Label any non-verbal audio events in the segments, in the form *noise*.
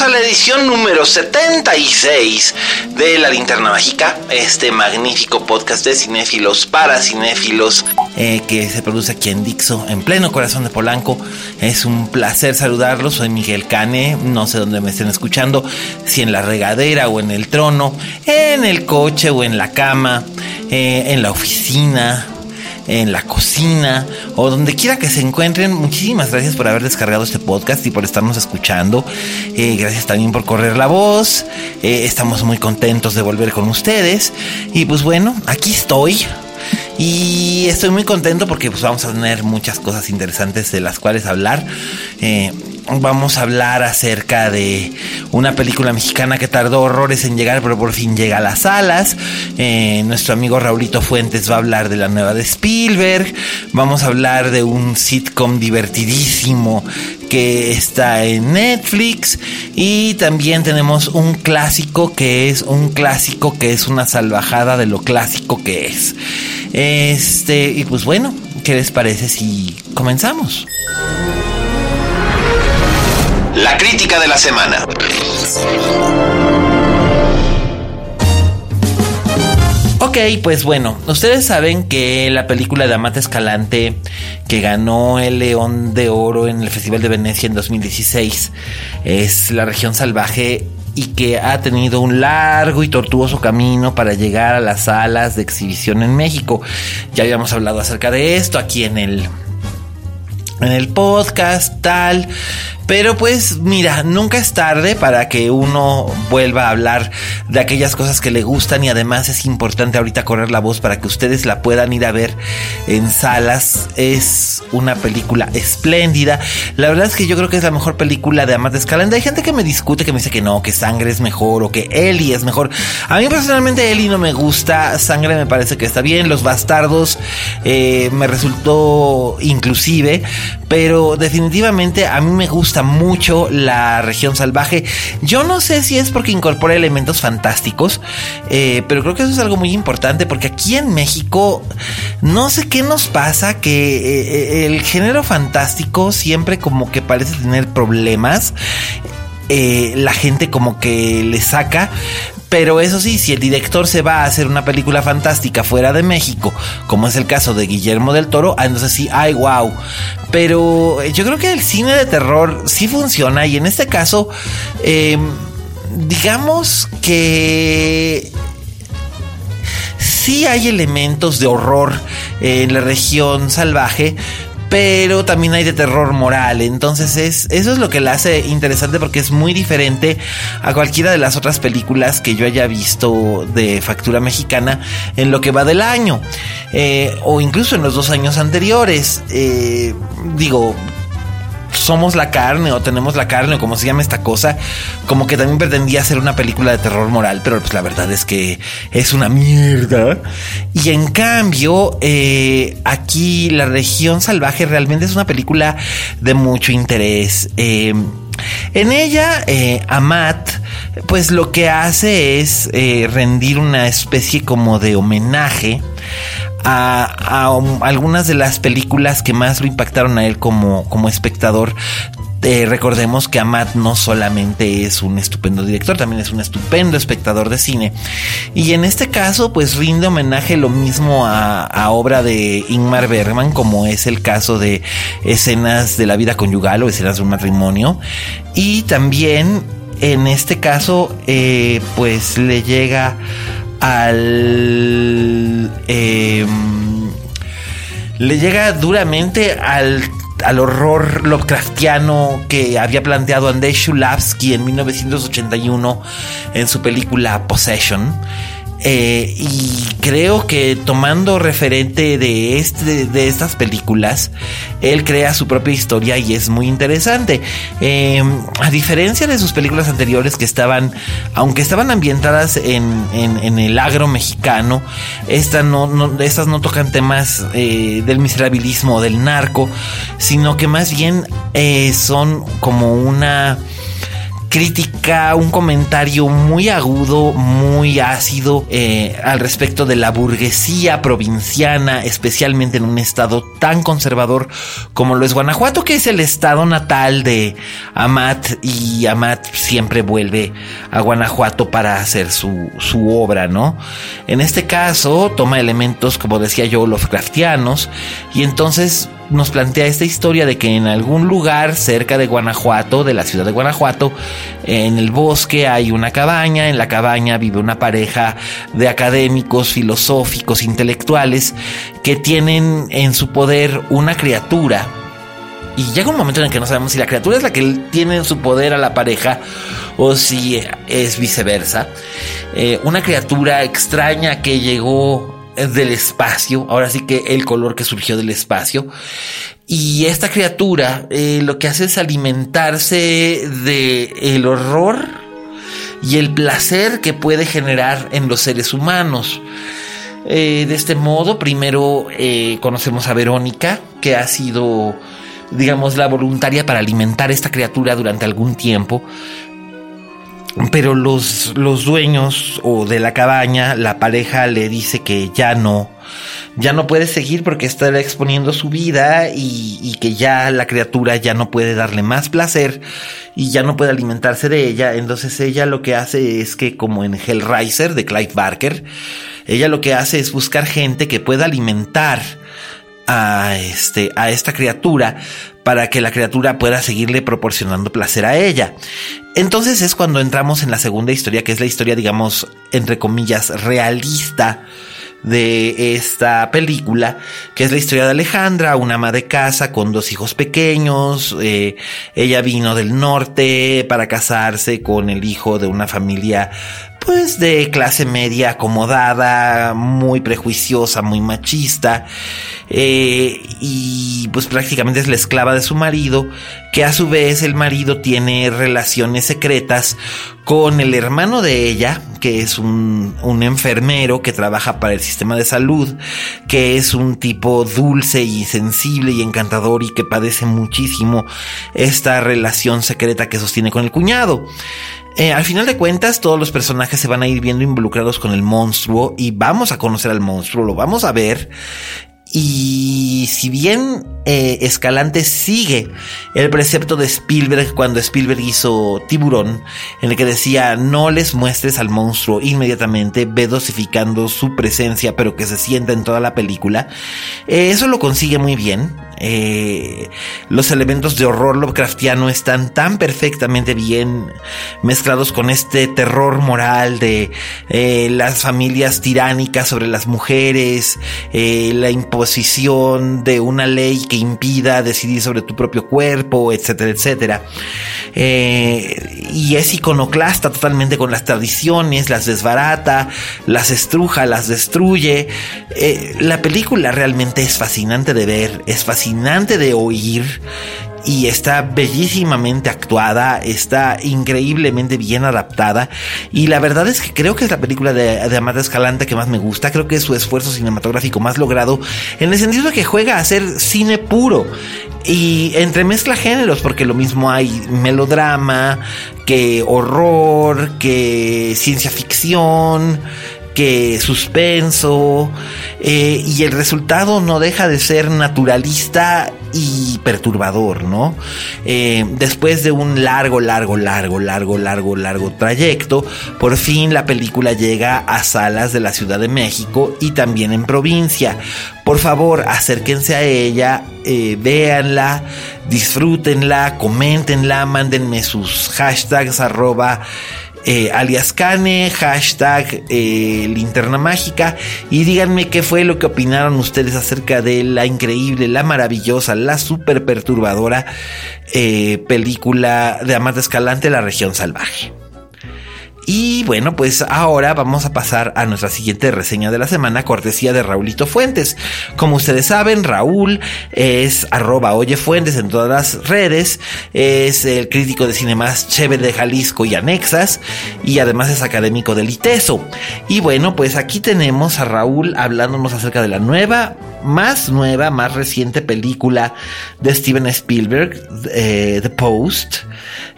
a la edición número 76 de La Linterna Mágica, este magnífico podcast de cinéfilos para cinéfilos eh, que se produce aquí en Dixo, en pleno corazón de Polanco. Es un placer saludarlos, soy Miguel Cane, no sé dónde me estén escuchando, si en la regadera o en el trono, en el coche o en la cama, eh, en la oficina en la cocina o donde quiera que se encuentren. Muchísimas gracias por haber descargado este podcast y por estarnos escuchando. Eh, gracias también por correr la voz. Eh, estamos muy contentos de volver con ustedes. Y pues bueno, aquí estoy. Y estoy muy contento porque pues vamos a tener muchas cosas interesantes de las cuales hablar. Eh, vamos a hablar acerca de una película mexicana que tardó horrores en llegar, pero por fin llega a las salas. Eh, nuestro amigo Raulito Fuentes va a hablar de la nueva de Spielberg. Vamos a hablar de un sitcom divertidísimo que está en Netflix. Y también tenemos un clásico que es un clásico que es una salvajada de lo clásico que es. Este, y pues bueno, ¿qué les parece si comenzamos? La crítica de la semana. Ok, pues bueno, ustedes saben que la película de Amata Escalante, que ganó el León de Oro en el Festival de Venecia en 2016, es La región salvaje y que ha tenido un largo y tortuoso camino para llegar a las salas de exhibición en México. Ya habíamos hablado acerca de esto aquí en el en el podcast, tal. Pero pues mira, nunca es tarde para que uno vuelva a hablar de aquellas cosas que le gustan y además es importante ahorita correr la voz para que ustedes la puedan ir a ver en salas. Es una película espléndida. La verdad es que yo creo que es la mejor película de Amate Escalante. Hay gente que me discute, que me dice que no, que Sangre es mejor o que Ellie es mejor. A mí personalmente Ellie no me gusta, Sangre me parece que está bien. Los Bastardos eh, me resultó inclusive, pero definitivamente a mí me gusta mucho la región salvaje. Yo no sé si es porque incorpora elementos fantásticos, eh, pero creo que eso es algo muy importante porque aquí en México no sé qué nos pasa que eh, el género fantástico siempre como que parece tener problemas. Eh, la gente como que le saca, pero eso sí, si el director se va a hacer una película fantástica fuera de México, como es el caso de Guillermo del Toro, ah, entonces sí, ay, wow. Pero yo creo que el cine de terror sí funciona y en este caso, eh, digamos que sí hay elementos de horror en la región salvaje, pero también hay de terror moral. Entonces es, eso es lo que la hace interesante porque es muy diferente a cualquiera de las otras películas que yo haya visto de factura mexicana en lo que va del año. Eh, o incluso en los dos años anteriores. Eh, digo, somos la carne o tenemos la carne o como se llama esta cosa, como que también pretendía hacer una película de terror moral, pero pues la verdad es que es una mierda. Y en cambio, eh, aquí la región salvaje realmente es una película de mucho interés. Eh, en ella, eh, Amat, pues lo que hace es rendir una especie como de homenaje a, a, algunas de las películas que más lo impactaron a él como, como espectador eh, recordemos que Amat no solamente es un estupendo director, también es un estupendo espectador de cine. Y en este caso, pues rinde homenaje lo mismo a, a obra de Ingmar Bergman, como es el caso de escenas de la vida conyugal o escenas de un matrimonio. Y también en este caso, eh, pues le llega al... Em, le llega duramente al al horror Lovecraftiano que había planteado Andrei Shulavsky en 1981 en su película Possession. Eh, y creo que tomando referente de, este, de estas películas, él crea su propia historia y es muy interesante. Eh, a diferencia de sus películas anteriores que estaban, aunque estaban ambientadas en, en, el agro mexicano, estas no, estas no tocan temas eh, del miserabilismo o del narco, sino que más bien son como una crítica, un comentario muy agudo, muy ácido eh, al respecto de la burguesía provinciana, especialmente en un estado tan conservador como lo es Guanajuato, que es el estado natal de Amat y Amat siempre vuelve a Guanajuato para hacer su, su obra, ¿no? En este caso toma elementos, como decía yo, Lovecraftianos y entonces nos plantea esta historia de que en algún lugar cerca de Guanajuato, de la ciudad de Guanajuato, en el bosque hay una cabaña, en la cabaña vive una pareja de académicos, filosóficos, intelectuales, que tienen en su poder una criatura. Y llega un momento en el que no sabemos si la criatura es la que tiene en su poder a la pareja o si es viceversa. Eh, una criatura extraña que llegó del espacio, ahora sí que el color que surgió del espacio. Y esta criatura eh, lo que hace es alimentarse de el horror y el placer que puede generar en los seres humanos. Eh, de este modo, primero eh, conocemos a Verónica, que ha sido, digamos, la voluntaria para alimentar esta criatura durante algún tiempo, pero los, los dueños o de la cabaña, la pareja le dice que ya no, ya no puede seguir porque está exponiendo su vida y, y, que ya la criatura ya no puede darle más placer y ya no puede alimentarse de ella. Entonces ella lo que hace es que como en Hellraiser de Clive Barker, ella lo que hace es buscar gente que pueda alimentar a este a esta criatura para que la criatura pueda seguirle proporcionando placer a ella. Entonces es cuando entramos en la segunda historia, que es la historia, digamos, entre comillas, realista de esta película, que es la historia de Alejandra, una ama de casa con dos hijos pequeños. Eh, ella vino del norte para casarse con el hijo de una familia pues de clase media acomodada, muy prejuiciosa, muy machista, eh, y pues prácticamente es la esclava de su marido, que a su vez el marido tiene relaciones secretas con el hermano de ella, que es un, un enfermero que trabaja para el sistema de salud, que es un tipo dulce y sensible y encantador y que padece muchísimo esta relación secreta que sostiene con el cuñado. Eh, al final de cuentas, todos los personajes se van a ir viendo involucrados con el monstruo y vamos a conocer al monstruo, lo vamos a ver. Y si bien eh, Escalante sigue el precepto de Spielberg cuando Spielberg hizo Tiburón, en el que decía no les muestres al monstruo inmediatamente, ve dosificando su presencia, pero que se sienta en toda la película, eh, eso lo consigue muy bien. Eh, los elementos de horror Lovecraftiano están tan perfectamente bien mezclados con este terror moral de eh, las familias tiránicas sobre las mujeres, eh, la imposición de una ley que impida decidir sobre tu propio cuerpo, etcétera, etcétera. y es iconoclasta totalmente con las tradiciones, las desbarata, las estruja, las destruye. la película realmente es fascinante de ver, es fascinante fascinante de oír y está bellísimamente actuada, está increíblemente bien adaptada y la verdad es que creo que es la película de, de Amada Escalante que más me gusta, creo que es su esfuerzo cinematográfico más logrado en el sentido de que juega a ser cine puro y entremezcla géneros porque lo mismo hay melodrama, que horror, que ciencia ficción, que suspenso, eh, y el resultado no deja de ser naturalista y perturbador, ¿no? Eh, después de un largo, largo, largo, largo, largo, largo trayecto, por fin la película llega a salas de la Ciudad de México y también en provincia. Por favor, acérquense a ella, eh, véanla, disfrútenla, coméntenla, mándenme sus hashtags arroba eh, alias Cane, hashtag eh, linterna mágica y díganme qué fue lo que opinaron ustedes acerca de la increíble, la maravillosa, la super perturbadora eh, película de Amanda Escalante, La región salvaje. Y bueno, pues ahora vamos a pasar a nuestra siguiente reseña de la semana, cortesía de Raulito Fuentes. Como ustedes saben, Raúl es arroba oye fuentes en todas las redes, es el crítico de cine más chévere de Jalisco y anexas, y además es académico del ITESO. Y bueno, pues aquí tenemos a Raúl hablándonos acerca de la nueva, más nueva, más reciente película de Steven Spielberg, eh, The Post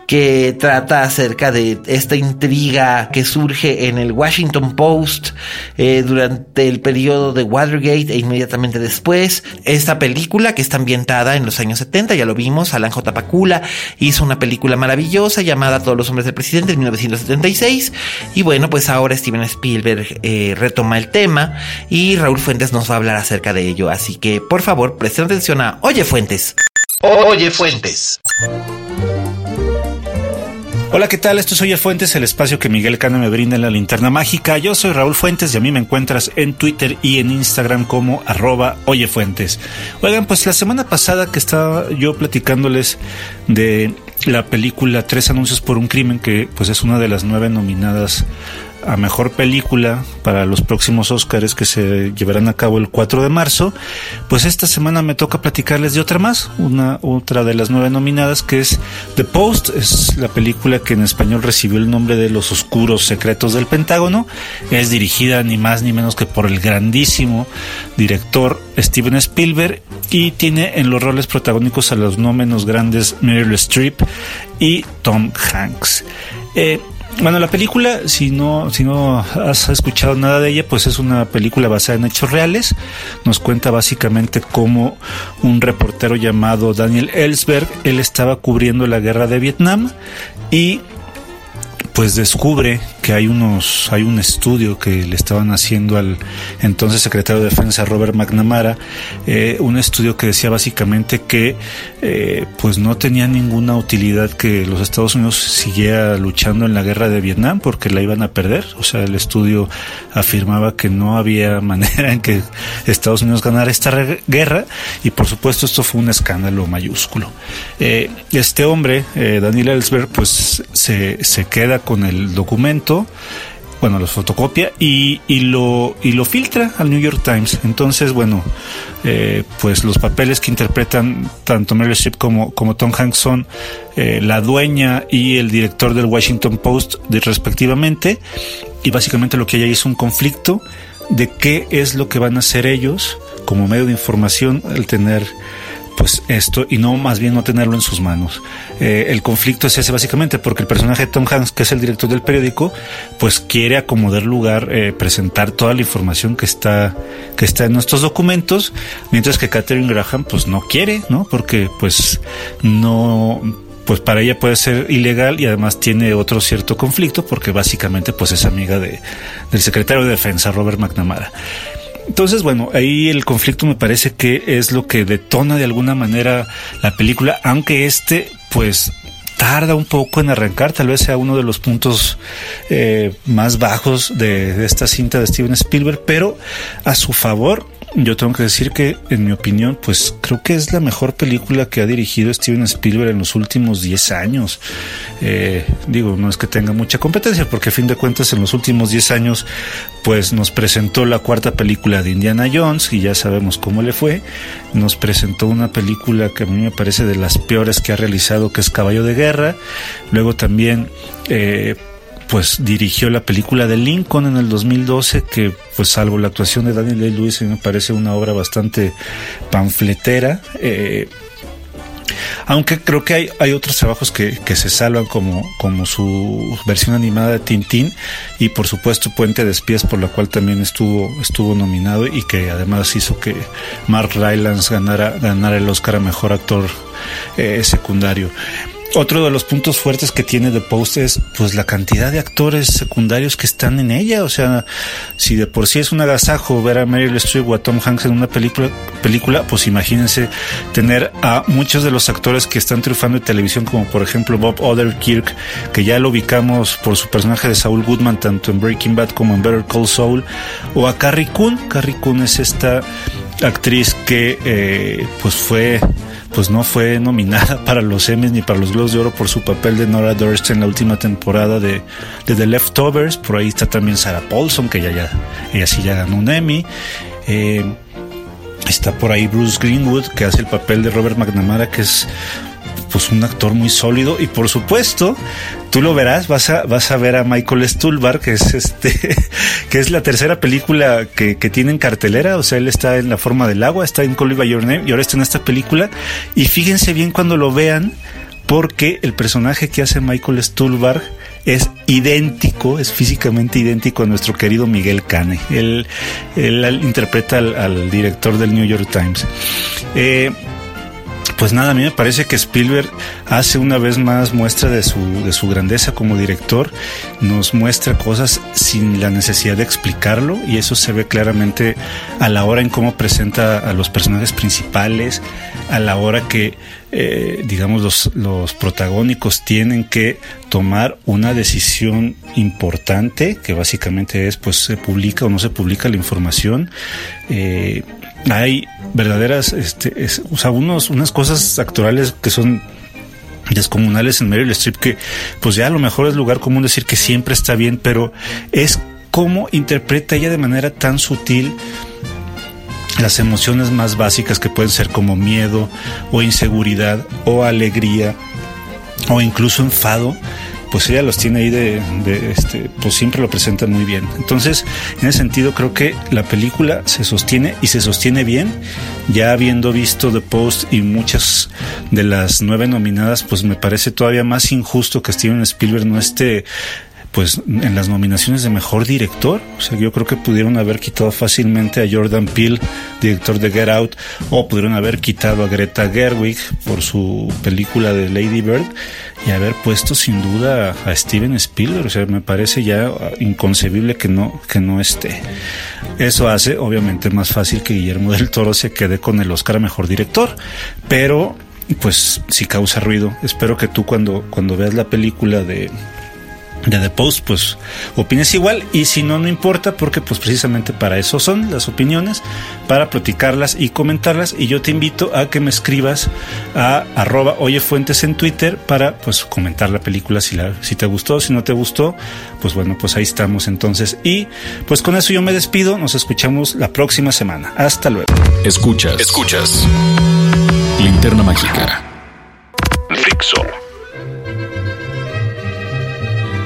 que trata acerca de esta intriga que surge en el Washington Post eh, durante el periodo de Watergate e inmediatamente después. Esta película que está ambientada en los años 70, ya lo vimos, Alan J. Pakula hizo una película maravillosa llamada Todos los hombres del presidente en 1976 y bueno, pues ahora Steven Spielberg eh, retoma el tema y Raúl Fuentes nos va a hablar acerca de ello, así que por favor presten atención a Oye Fuentes. Oye Fuentes. Hola, ¿qué tal? Esto es Oye Fuentes, el espacio que Miguel Cano me brinda en la linterna mágica. Yo soy Raúl Fuentes y a mí me encuentras en Twitter y en Instagram como arroba Oye Fuentes. Oigan, pues la semana pasada que estaba yo platicándoles de la película Tres Anuncios por un Crimen, que pues es una de las nueve nominadas a mejor película para los próximos Óscares que se llevarán a cabo el 4 de marzo, pues esta semana me toca platicarles de otra más, una otra de las nueve nominadas que es The Post, es la película que en español recibió el nombre de Los oscuros secretos del Pentágono, es dirigida ni más ni menos que por el grandísimo director Steven Spielberg y tiene en los roles protagónicos a los no menos grandes Meryl Streep y Tom Hanks. Eh, bueno, la película, si no, si no has escuchado nada de ella, pues es una película basada en hechos reales. Nos cuenta básicamente cómo un reportero llamado Daniel Ellsberg, él estaba cubriendo la guerra de Vietnam y pues descubre que hay unos hay un estudio que le estaban haciendo al entonces secretario de defensa Robert McNamara eh, un estudio que decía básicamente que eh, pues no tenía ninguna utilidad que los Estados Unidos siguiera luchando en la guerra de Vietnam porque la iban a perder. O sea el estudio afirmaba que no había *laughs* manera en que Estados Unidos ganara esta guerra y por supuesto esto fue un escándalo mayúsculo. Eh, este hombre Daniel Ellsberg pues se, se queda con el documento, bueno, lo fotocopia y, y, lo, y lo filtra al New York Times. Entonces, bueno, eh, pues los papeles que interpretan tanto Meryl Streep como, como Tom Hanks son eh, la dueña y el director del Washington Post respectivamente. Y básicamente lo que hay ahí es un conflicto de qué es lo que van a hacer ellos como medio de información al tener pues esto y no más bien no tenerlo en sus manos. Eh, el conflicto es ese básicamente porque el personaje de Tom Hanks, que es el director del periódico, pues quiere acomodar lugar, eh, presentar toda la información que está, que está en nuestros documentos, mientras que Catherine Graham pues no quiere, ¿no? Porque pues no pues para ella puede ser ilegal y además tiene otro cierto conflicto porque básicamente pues es amiga de, del secretario de defensa Robert McNamara. Entonces, bueno, ahí el conflicto me parece que es lo que detona de alguna manera la película, aunque este, pues, tarda un poco en arrancar, tal vez sea uno de los puntos eh, más bajos de, de, esta cinta de Steven Spielberg, pero a su favor yo tengo que decir que, en mi opinión, pues creo que es la mejor película que ha dirigido Steven Spielberg en los últimos 10 años. Eh, digo, no es que tenga mucha competencia, porque a fin de cuentas en los últimos 10 años, pues nos presentó la cuarta película de Indiana Jones, y ya sabemos cómo le fue. Nos presentó una película que a mí me parece de las peores que ha realizado, que es Caballo de Guerra. Luego también... Eh, pues dirigió la película de Lincoln en el 2012, que pues salvo la actuación de Daniel Day Lewis me parece una obra bastante panfletera. Eh, Aunque creo que hay, hay otros trabajos que, que, se salvan como, como su versión animada de Tintín y por supuesto Puente de Espías por la cual también estuvo, estuvo nominado y que además hizo que Mark Rylance ganara, el Oscar a Mejor Actor eh, Secundario. Otro de los puntos fuertes que tiene The Post es pues la cantidad de actores secundarios que están en ella. O sea, si de por sí es un agasajo ver a Meryl Streep o a Tom Hanks en una película, película, pues imagínense tener a muchos de los actores que están triunfando en televisión, como por ejemplo Bob Odenkirk, que ya lo ubicamos por su personaje de Saul Goodman, tanto en Breaking Bad como en Better Call Saul, o a Carrie Coon. Carrie Coon es esta actriz que eh, pues fue pues no fue nominada *laughs* para los Emmys ni para los Globos de Oro por su papel de Nora Durst en la última temporada de, de The Leftovers. Por ahí está también Sarah Paulson, que ya, ya ella sí ya ganó un Emmy. Eh, está por ahí Bruce Greenwood, que hace el papel de Robert McNamara, que es pues un actor muy sólido y por supuesto tú lo verás vas a vas a ver a Michael Stuhlbarg que es este *laughs* que es la tercera película que, que tiene en cartelera o sea él está en la forma del agua está en Call by Your Name y ahora está en esta película y fíjense bien cuando lo vean porque el personaje que hace Michael Stuhlbarg es idéntico, es físicamente idéntico a nuestro querido Miguel Cane. Él, él interpreta al, al, director del New York Times. Eh, pues nada, a mí me parece que Spielberg hace una vez más muestra de su, de su grandeza como director, nos muestra cosas sin la necesidad de explicarlo y eso se ve claramente a la hora en cómo presenta a los personajes principales, a la hora que, eh, digamos, los, los protagónicos tienen que tomar una decisión importante, que básicamente es, pues, se publica o no se publica la información. Eh, hay verdaderas, este, es, o sea, unos, unas cosas actorales que son descomunales en Meryl Streep que, pues ya a lo mejor es lugar común decir que siempre está bien, pero es cómo interpreta ella de manera tan sutil las emociones más básicas que pueden ser como miedo o inseguridad o alegría o incluso enfado pues ella los tiene ahí de, de, este, pues siempre lo presenta muy bien. Entonces, en ese sentido, creo que la película se sostiene y se sostiene bien. Ya habiendo visto The Post y muchas de las nueve nominadas, pues me parece todavía más injusto que Steven Spielberg no esté pues en las nominaciones de mejor director, o sea, yo creo que pudieron haber quitado fácilmente a Jordan Peele, director de Get Out, o pudieron haber quitado a Greta Gerwig por su película de Lady Bird y haber puesto sin duda a Steven Spielberg, o sea, me parece ya inconcebible que no que no esté. Eso hace obviamente más fácil que Guillermo del Toro se quede con el Oscar a mejor director, pero pues si causa ruido. Espero que tú cuando cuando veas la película de de The Post, pues opines igual y si no, no importa porque pues precisamente para eso son las opiniones, para platicarlas y comentarlas y yo te invito a que me escribas a arroba oyefuentes en Twitter para pues comentar la película si, la, si te gustó, si no te gustó, pues bueno, pues ahí estamos entonces y pues con eso yo me despido, nos escuchamos la próxima semana, hasta luego. Escuchas, escuchas. Linterna Mágica. Fixo.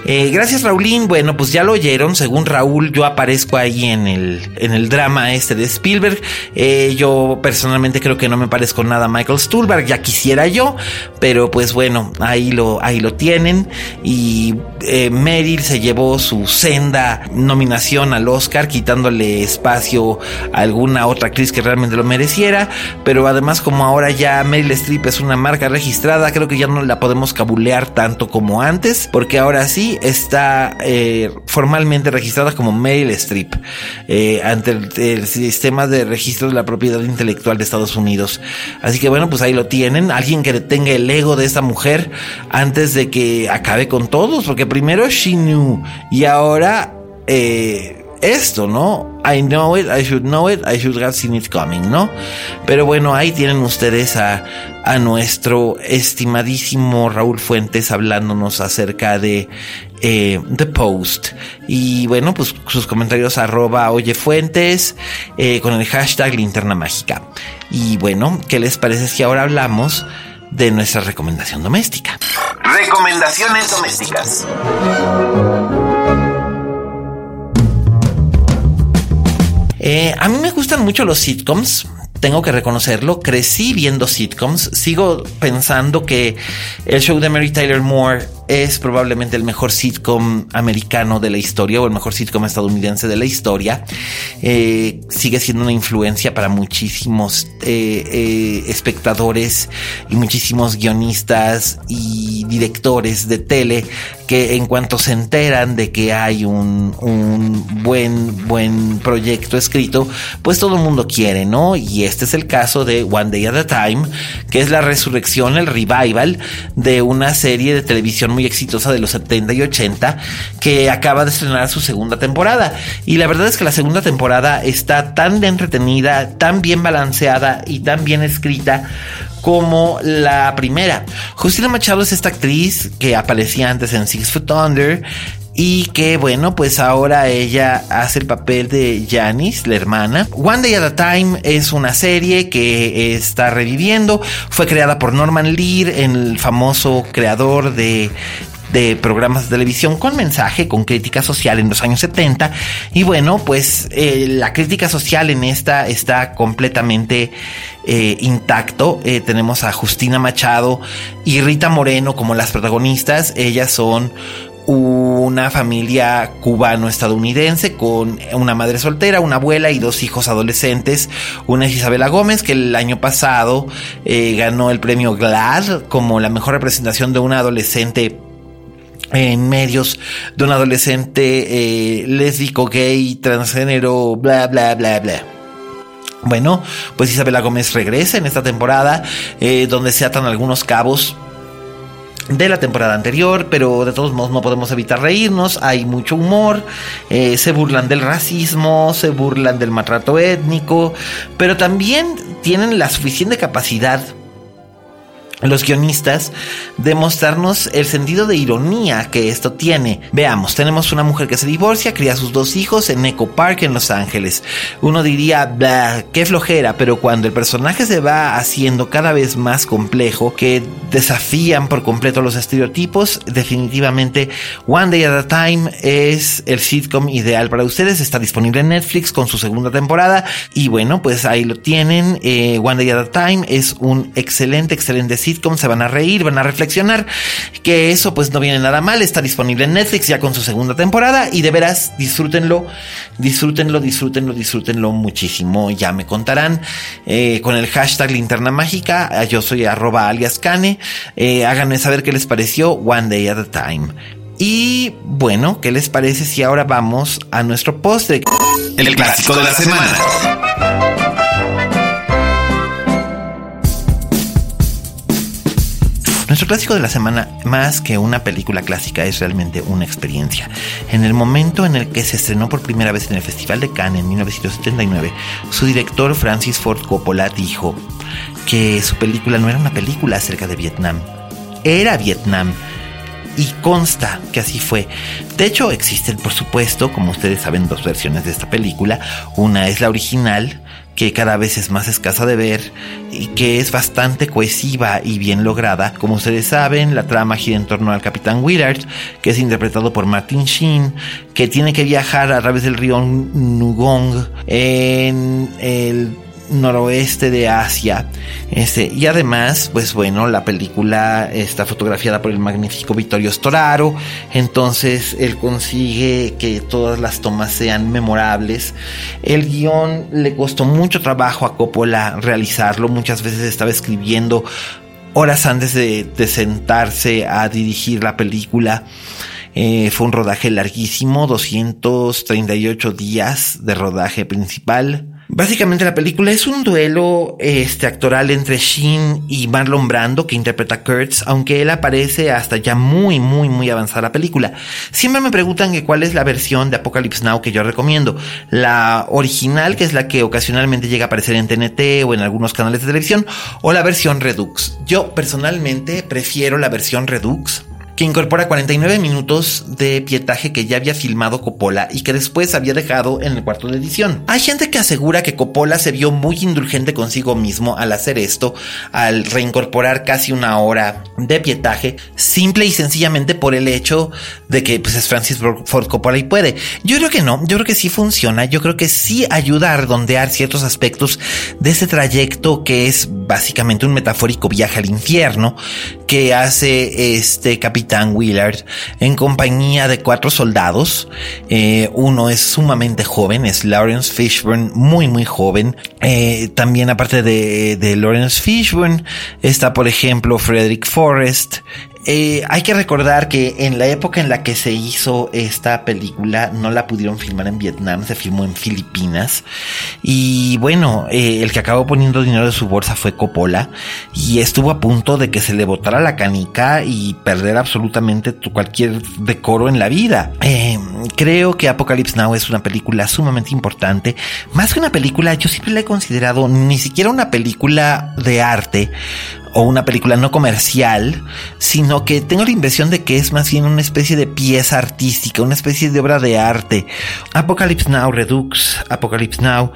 Eh, gracias Raulín. Bueno, pues ya lo oyeron. Según Raúl, yo aparezco ahí en el, en el drama este de Spielberg. Eh, yo personalmente creo que no me parezco nada a Michael Stuhlbarg. Ya quisiera yo. Pero pues bueno, ahí lo, ahí lo tienen. Y eh, Meryl se llevó su senda nominación al Oscar, quitándole espacio a alguna otra actriz que realmente lo mereciera. Pero además, como ahora ya Meryl Streep es una marca registrada, creo que ya no la podemos cabulear tanto como antes. Porque ahora sí está eh, formalmente registrada como Meryl Streep eh, ante el, sistema de registro de la propiedad intelectual de Estados Unidos. Así que bueno, pues ahí lo tienen. Alguien que tenga el ego de esta mujer antes de que acabe con todos, porque primero She Knew y ahora eh, esto, ¿no? I know it, I should know it, I should have seen it coming, ¿no? Pero bueno, ahí tienen ustedes a, a nuestro estimadísimo Raúl Fuentes hablándonos acerca de eh, The Post. Y bueno, pues sus comentarios arroba oye fuentes eh, con el hashtag linterna mágica. Y bueno, ¿qué les parece si ahora hablamos de nuestra recomendación doméstica? Recomendaciones domésticas. Eh, a mí me gustan mucho los sitcoms tengo que reconocerlo, crecí viendo sitcoms, sigo pensando que el show de Mary Tyler Moore es probablemente el mejor sitcom americano de la historia o el mejor sitcom estadounidense de la historia. Eh, sigue siendo una influencia para muchísimos eh, eh, espectadores y muchísimos guionistas y directores de tele que en cuanto se enteran de que hay un, un buen, buen proyecto escrito, pues todo el mundo quiere, ¿no? Y este es el caso de One Day at a Time, que es la resurrección, el revival de una serie de televisión muy exitosa de los 70 y 80 que acaba de estrenar su segunda temporada. Y la verdad es que la segunda temporada está tan entretenida, tan bien balanceada y tan bien escrita como la primera. Justina Machado es esta actriz que aparecía antes en Six Foot Under y que bueno, pues ahora ella hace el papel de Janice, la hermana. One Day at a Time es una serie que está reviviendo, fue creada por Norman Lear, el famoso creador de de programas de televisión con mensaje, con crítica social en los años 70. Y bueno, pues eh, la crítica social en esta está completamente eh, intacto. Eh, tenemos a Justina Machado y Rita Moreno como las protagonistas. Ellas son una familia cubano-estadounidense con una madre soltera, una abuela y dos hijos adolescentes. Una es Isabela Gómez, que el año pasado eh, ganó el premio GLAD como la mejor representación de una adolescente en medios de un adolescente eh, lésbico, gay, transgénero, bla, bla, bla, bla. Bueno, pues Isabela Gómez regresa en esta temporada, eh, donde se atan algunos cabos de la temporada anterior, pero de todos modos no podemos evitar reírnos, hay mucho humor, eh, se burlan del racismo, se burlan del maltrato étnico, pero también tienen la suficiente capacidad los guionistas de mostrarnos el sentido de ironía que esto tiene. Veamos, tenemos una mujer que se divorcia, cría a sus dos hijos en Echo Park en Los Ángeles. Uno diría, qué flojera, pero cuando el personaje se va haciendo cada vez más complejo, que desafían por completo los estereotipos, definitivamente One Day at a Time es el sitcom ideal para ustedes. Está disponible en Netflix con su segunda temporada y bueno, pues ahí lo tienen. Eh, One Day at a Time es un excelente, excelente sitcom se van a reír, van a reflexionar, que eso pues no viene nada mal, está disponible en Netflix ya con su segunda temporada y de veras disfrútenlo, disfrútenlo, disfrútenlo, disfrútenlo muchísimo, ya me contarán eh, con el hashtag linterna mágica, yo soy arroba alias cane, eh, háganme saber qué les pareció One Day at a Time. Y bueno, ¿qué les parece si ahora vamos a nuestro postre? El clásico de la semana. Nuestro clásico de la semana, más que una película clásica, es realmente una experiencia. En el momento en el que se estrenó por primera vez en el Festival de Cannes en 1979, su director Francis Ford Coppola dijo que su película no era una película acerca de Vietnam, era Vietnam y consta que así fue. De hecho, existen, por supuesto, como ustedes saben, dos versiones de esta película. Una es la original, que cada vez es más escasa de ver y que es bastante cohesiva y bien lograda. Como ustedes saben, la trama gira en torno al Capitán Willard, que es interpretado por Martin Sheen, que tiene que viajar a través del río Nugong en el noroeste de Asia. Este, y además, pues bueno, la película está fotografiada por el magnífico Vittorio Storaro. Entonces él consigue que todas las tomas sean memorables. El guion le costó mucho trabajo a Coppola realizarlo. Muchas veces estaba escribiendo horas antes de, sentarse a dirigir la película. Eh, fue un rodaje larguísimo, 238 días de rodaje principal. Básicamente la película es un duelo este, actoral entre Sheen y Marlon Brando que interpreta Kurtz, aunque él aparece hasta ya muy, muy, muy avanzada la película. Siempre me preguntan que cuál es la versión de Apocalypse Now que yo recomiendo. La original, que es la que ocasionalmente llega a aparecer en TNT o en algunos canales de televisión, o la versión Redux. Yo personalmente prefiero la versión Redux que incorpora 49 minutos de pietaje que ya había filmado Coppola y que después había dejado en el cuarto de edición. Hay gente que asegura que Coppola se vio muy indulgente consigo mismo al hacer esto, al reincorporar casi una hora de pietaje, simple y sencillamente por el hecho de que pues, es Francis Ford Coppola y puede. Yo creo que no, yo creo que sí funciona, yo creo que sí ayuda a redondear ciertos aspectos de ese trayecto que es básicamente un metafórico viaje al infierno que hace este capitán Willard en compañía de cuatro soldados. Eh, uno es sumamente joven, es Lawrence Fishburne, muy muy joven. Eh, también aparte de, de Lawrence Fishburne está por ejemplo Frederick Forrest, eh, hay que recordar que en la época en la que se hizo esta película no la pudieron filmar en Vietnam, se filmó en Filipinas. Y bueno, eh, el que acabó poniendo dinero de su bolsa fue Coppola y estuvo a punto de que se le botara la canica y perder absolutamente cualquier decoro en la vida. Eh, creo que Apocalypse Now es una película sumamente importante. Más que una película, yo siempre la he considerado ni siquiera una película de arte o una película no comercial, sino que tengo la impresión de que es más bien una especie de pieza artística, una especie de obra de arte. Apocalypse Now Redux, Apocalypse Now,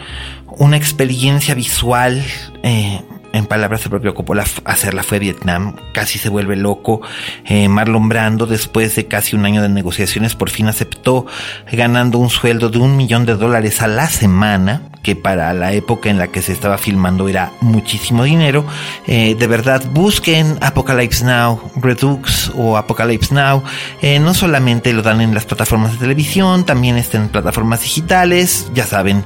una experiencia visual. Eh, en palabras del propio Coppola, hacerla fue Vietnam, casi se vuelve loco. Eh, Marlon Brando, después de casi un año de negociaciones, por fin aceptó ganando un sueldo de un millón de dólares a la semana, que para la época en la que se estaba filmando era muchísimo dinero. Eh, de verdad, busquen Apocalypse Now, Redux o Apocalypse Now. Eh, no solamente lo dan en las plataformas de televisión, también está en plataformas digitales, ya saben.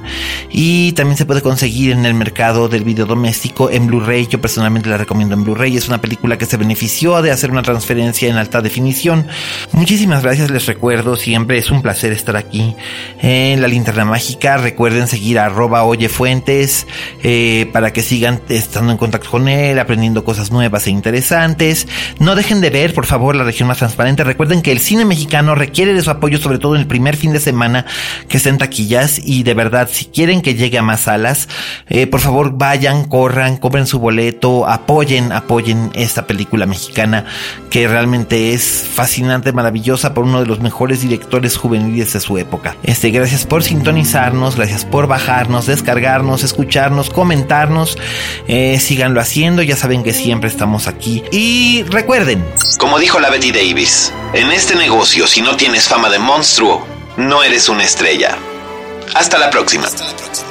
Y también se puede conseguir en el mercado del video doméstico en Blu-ray. Yo personalmente la recomiendo en Blu-ray. Es una película que se benefició de hacer una transferencia en alta definición. Muchísimas gracias, les recuerdo. Siempre es un placer estar aquí en la linterna mágica. Recuerden seguir a Oye Fuentes eh, para que sigan estando en contacto con él, aprendiendo cosas nuevas e interesantes. No dejen de ver, por favor, la región más transparente. Recuerden que el cine mexicano requiere de su apoyo, sobre todo en el primer fin de semana que estén taquillas. Y de verdad, si quieren que llegue a más salas, eh, por favor vayan, corran, cobren su boleto, apoyen, apoyen esta película mexicana que realmente es fascinante, maravillosa por uno de los mejores directores juveniles de su época. Este, gracias por sintonizarnos, gracias por bajarnos descargarnos, escucharnos, comentarnos. Eh, síganlo haciendo, ya saben que siempre estamos aquí. Y recuerden. Como dijo la Betty Davis, en este negocio, si no tienes fama de monstruo, no eres una estrella. Hasta la próxima. Hasta la próxima.